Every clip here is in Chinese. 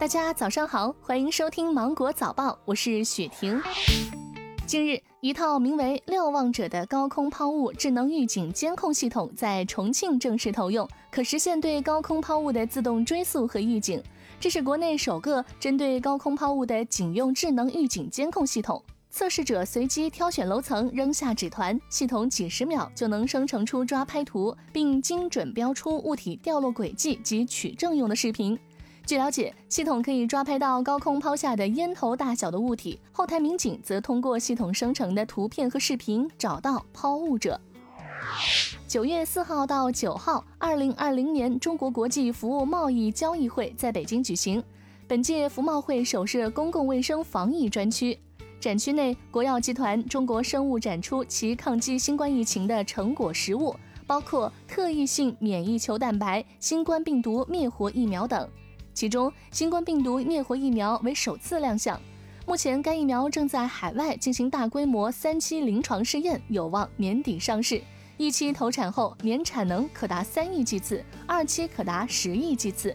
大家早上好，欢迎收听芒果早报，我是雪婷。近日，一套名为“瞭望者”的高空抛物智能预警监控系统在重庆正式投用，可实现对高空抛物的自动追溯和预警。这是国内首个针对高空抛物的警用智能预警监控系统。测试者随机挑选楼层，扔下纸团，系统几十秒就能生成出抓拍图，并精准标出物体掉落轨迹及取证用的视频。据了解，系统可以抓拍到高空抛下的烟头大小的物体，后台民警则通过系统生成的图片和视频找到抛物者。九月四号到九号，二零二零年中国国际服务贸易交易会在北京举行。本届服贸会首设公共卫生防疫专区，展区内，国药集团中国生物展出其抗击新冠疫情的成果实物，包括特异性免疫球蛋白、新冠病毒灭活疫苗等。其中，新冠病毒灭活疫苗为首次亮相。目前，该疫苗正在海外进行大规模三期临床试验，有望年底上市。一期投产后，年产能可达三亿剂次，二期可达十亿剂次。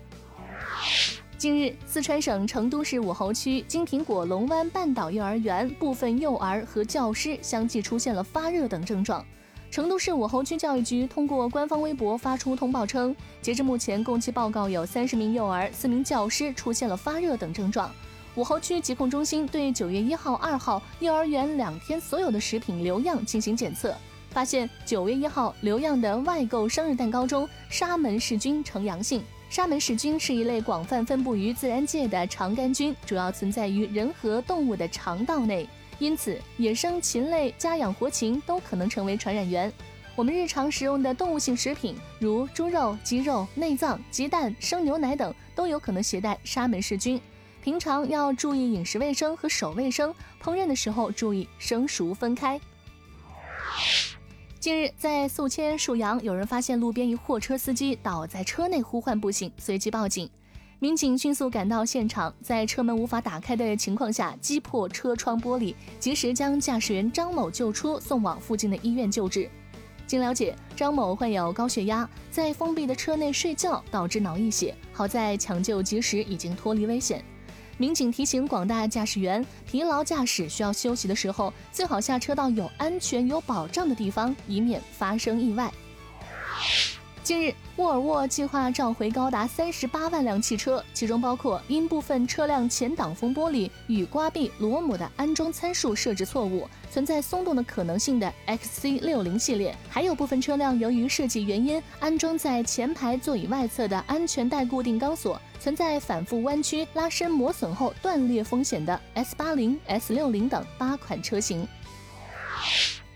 近日，四川省成都市武侯区金苹果龙湾半岛幼儿园部分幼儿和教师相继出现了发热等症状。成都市武侯区教育局通过官方微博发出通报称，截至目前，共计报告有三十名幼儿、四名教师出现了发热等症状。武侯区疾控中心对九月一号、二号幼儿园两天所有的食品留样进行检测，发现九月一号留样的外购生日蛋糕中沙门氏菌呈阳性。沙门氏菌是一类广泛分布于自然界的肠杆菌，主要存在于人和动物的肠道内。因此，野生禽类、家养活禽都可能成为传染源。我们日常食用的动物性食品，如猪肉、鸡肉、内脏、鸡蛋、生牛奶等，都有可能携带沙门氏菌。平常要注意饮食卫生和手卫生，烹饪的时候注意生熟分开。近日，在宿迁沭阳，有人发现路边一货车司机倒在车内呼唤不醒，随即报警。民警迅速赶到现场，在车门无法打开的情况下，击破车窗玻璃，及时将驾驶员张某救出，送往附近的医院救治。经了解，张某患有高血压，在封闭的车内睡觉导致脑溢血，好在抢救及时，已经脱离危险。民警提醒广大驾驶员，疲劳驾驶需要休息的时候，最好下车到有安全、有保障的地方，以免发生意外。近日，沃尔沃计划召回高达三十八万辆汽车，其中包括因部分车辆前挡风玻璃与刮壁螺母的安装参数设置错误，存在松动的可能性的 XC 六零系列，还有部分车辆由于设计原因，安装在前排座椅外侧的安全带固定钢索存在反复弯曲、拉伸磨损后断裂风险的 S 八零、S 六零等八款车型。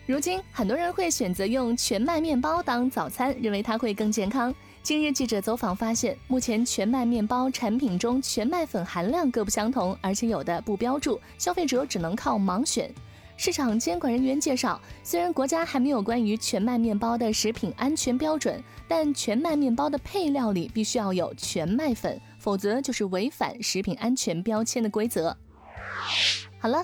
如今，很多人会选择用全麦面包当早餐，认为它会更健康。近日记者走访发现，目前全麦面包产品中全麦粉含量各不相同，而且有的不标注，消费者只能靠盲选。市场监管人员介绍，虽然国家还没有关于全麦面包的食品安全标准，但全麦面包的配料里必须要有全麦粉，否则就是违反食品安全标签的规则。好了。